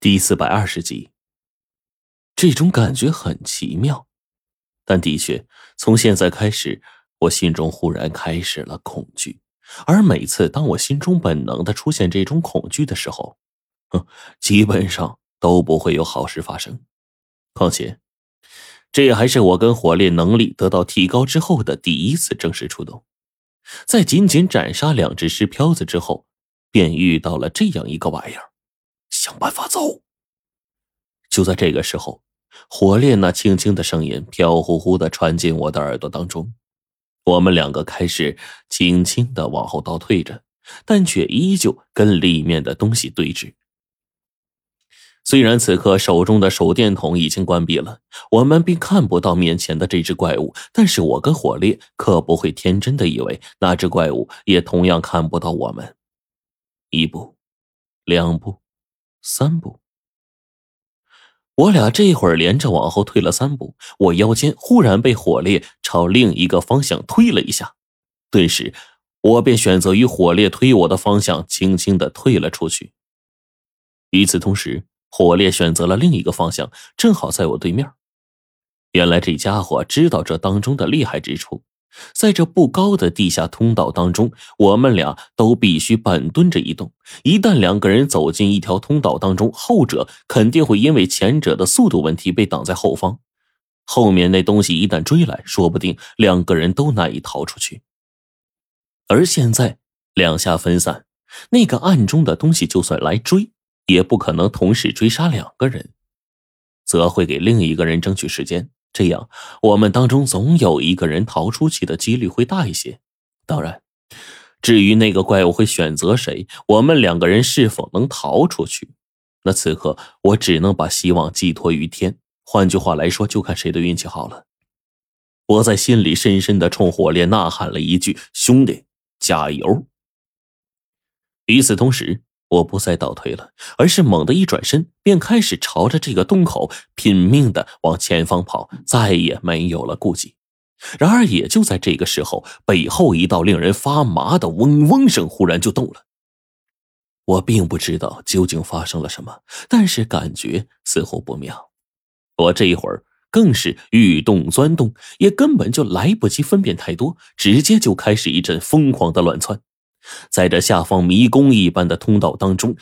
第四百二十集，这种感觉很奇妙，但的确，从现在开始，我心中忽然开始了恐惧。而每次当我心中本能的出现这种恐惧的时候，哼，基本上都不会有好事发生。况且，这还是我跟火烈能力得到提高之后的第一次正式出动。在仅仅斩杀两只尸漂子之后，便遇到了这样一个玩意儿。办法走。就在这个时候，火烈那轻轻的声音飘忽忽的传进我的耳朵当中。我们两个开始轻轻的往后倒退着，但却依旧跟里面的东西对峙。虽然此刻手中的手电筒已经关闭了，我们并看不到面前的这只怪物，但是我跟火烈可不会天真的以为那只怪物也同样看不到我们。一步，两步。三步，我俩这会儿连着往后退了三步，我腰间忽然被火烈朝另一个方向推了一下，顿时我便选择与火烈推我的方向轻轻的退了出去。与此同时，火烈选择了另一个方向，正好在我对面。原来这家伙知道这当中的厉害之处。在这不高的地下通道当中，我们俩都必须半蹲着移动。一旦两个人走进一条通道当中，后者肯定会因为前者的速度问题被挡在后方。后面那东西一旦追来，说不定两个人都难以逃出去。而现在两下分散，那个暗中的东西就算来追，也不可能同时追杀两个人，则会给另一个人争取时间。这样，我们当中总有一个人逃出去的几率会大一些。当然，至于那个怪物会选择谁，我们两个人是否能逃出去，那此刻我只能把希望寄托于天。换句话来说，就看谁的运气好了。我在心里深深的冲火烈呐喊了一句：“兄弟，加油！”与此同时。我不再倒退了，而是猛地一转身，便开始朝着这个洞口拼命的往前方跑，再也没有了顾忌。然而，也就在这个时候，背后一道令人发麻的嗡嗡声忽然就动了。我并不知道究竟发生了什么，但是感觉似乎不妙。我这一会儿更是欲动钻动，也根本就来不及分辨太多，直接就开始一阵疯狂的乱窜。在这下方迷宫一般的通道当中，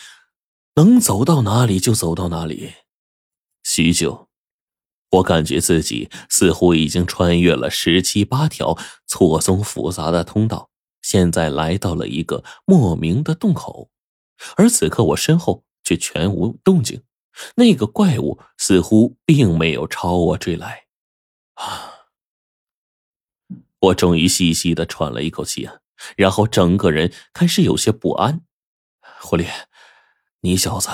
能走到哪里就走到哪里。许久，我感觉自己似乎已经穿越了十七八条错综复杂的通道，现在来到了一个莫名的洞口。而此刻我身后却全无动静，那个怪物似乎并没有朝我追来。啊！我终于细细的喘了一口气啊！然后整个人开始有些不安。狐狸，你小子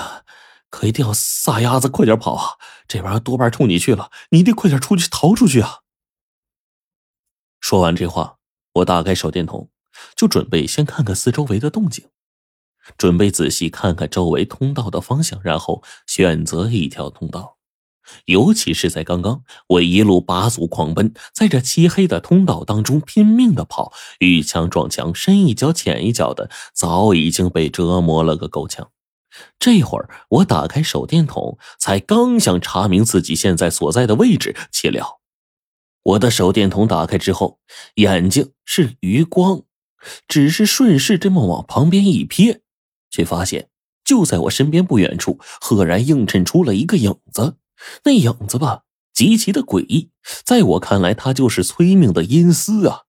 可一定要撒丫子快点跑啊！这玩意多半冲你去了，你得快点出去逃出去啊！说完这话，我打开手电筒，就准备先看看四周围的动静，准备仔细看看周围通道的方向，然后选择一条通道。尤其是在刚刚，我一路拔足狂奔，在这漆黑的通道当中拼命的跑，遇墙撞墙，深一脚浅一脚的，早已经被折磨了个够呛。这会儿，我打开手电筒，才刚想查明自己现在所在的位置，岂料我的手电筒打开之后，眼睛是余光，只是顺势这么往旁边一瞥，却发现就在我身边不远处，赫然映衬出了一个影子。那影子吧，极其的诡异。在我看来，他就是催命的阴司啊！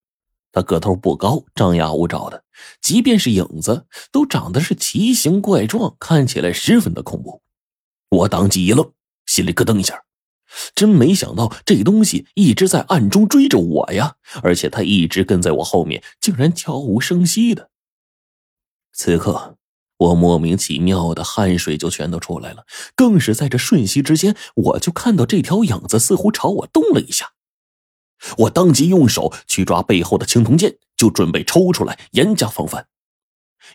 他个头不高，张牙舞爪的，即便是影子，都长得是奇形怪状，看起来十分的恐怖。我当即一愣，心里咯噔一下，真没想到这东西一直在暗中追着我呀！而且他一直跟在我后面，竟然悄无声息的。此刻。我莫名其妙的汗水就全都出来了，更是在这瞬息之间，我就看到这条影子似乎朝我动了一下。我当即用手去抓背后的青铜剑，就准备抽出来严加防范。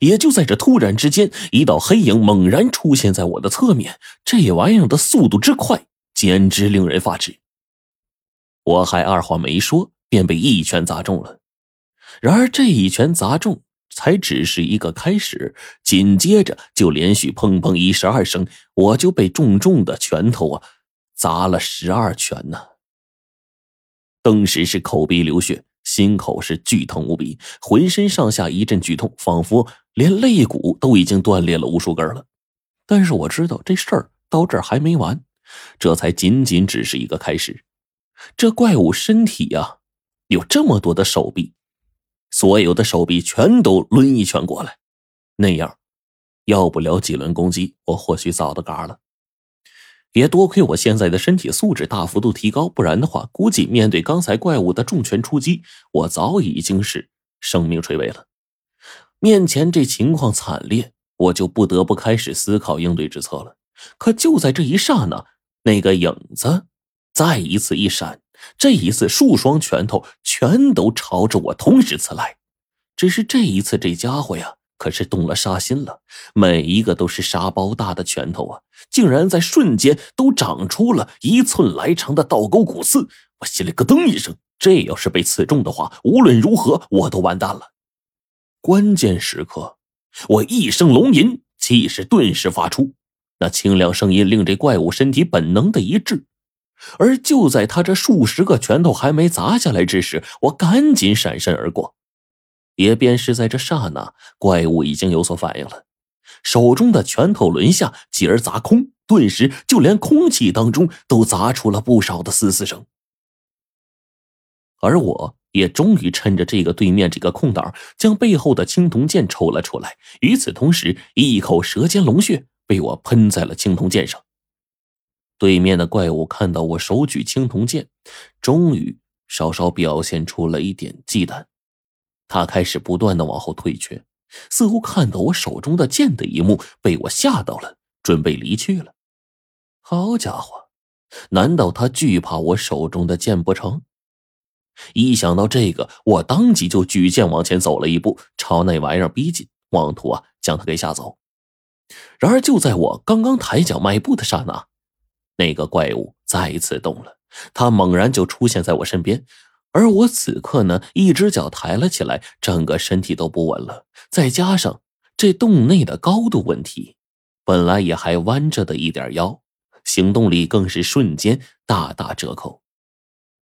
也就在这突然之间，一道黑影猛然出现在我的侧面，这玩意儿的速度之快，简直令人发指。我还二话没说，便被一拳砸中了。然而这一拳砸中。才只是一个开始，紧接着就连续砰砰一十二声，我就被重重的拳头啊砸了十二拳呢。当时是口鼻流血，心口是剧痛无比，浑身上下一阵剧痛，仿佛连肋骨都已经断裂了无数根了。但是我知道这事儿到这儿还没完，这才仅仅只是一个开始。这怪物身体呀，有这么多的手臂。所有的手臂全都抡一拳过来，那样，要不了几轮攻击，我或许早都嘎了。也多亏我现在的身体素质大幅度提高，不然的话，估计面对刚才怪物的重拳出击，我早已经是生命垂危了。面前这情况惨烈，我就不得不开始思考应对之策了。可就在这一刹那，那个影子再一次一闪。这一次，数双拳头全都朝着我同时刺来。只是这一次，这家伙呀，可是动了杀心了。每一个都是沙包大的拳头啊，竟然在瞬间都长出了一寸来长的倒钩骨刺。我心里咯噔一声，这要是被刺中的话，无论如何我都完蛋了。关键时刻，我一声龙吟，气势顿时发出，那清凉声音令这怪物身体本能的一滞。而就在他这数十个拳头还没砸下来之时，我赶紧闪身而过。也便是在这刹那，怪物已经有所反应了，手中的拳头轮下，继而砸空，顿时就连空气当中都砸出了不少的嘶嘶声。而我也终于趁着这个对面这个空档，将背后的青铜剑抽了出来。与此同时，一口舌尖龙血被我喷在了青铜剑上。对面的怪物看到我手举青铜剑，终于稍稍表现出了一点忌惮。他开始不断的往后退却，似乎看到我手中的剑的一幕，被我吓到了，准备离去了。好家伙，难道他惧怕我手中的剑不成？一想到这个，我当即就举剑往前走了一步，朝那玩意儿逼近，妄图啊将他给吓走。然而就在我刚刚抬脚迈步的刹那，那个怪物再一次动了，他猛然就出现在我身边，而我此刻呢，一只脚抬了起来，整个身体都不稳了。再加上这洞内的高度问题，本来也还弯着的一点腰，行动力更是瞬间大打折扣。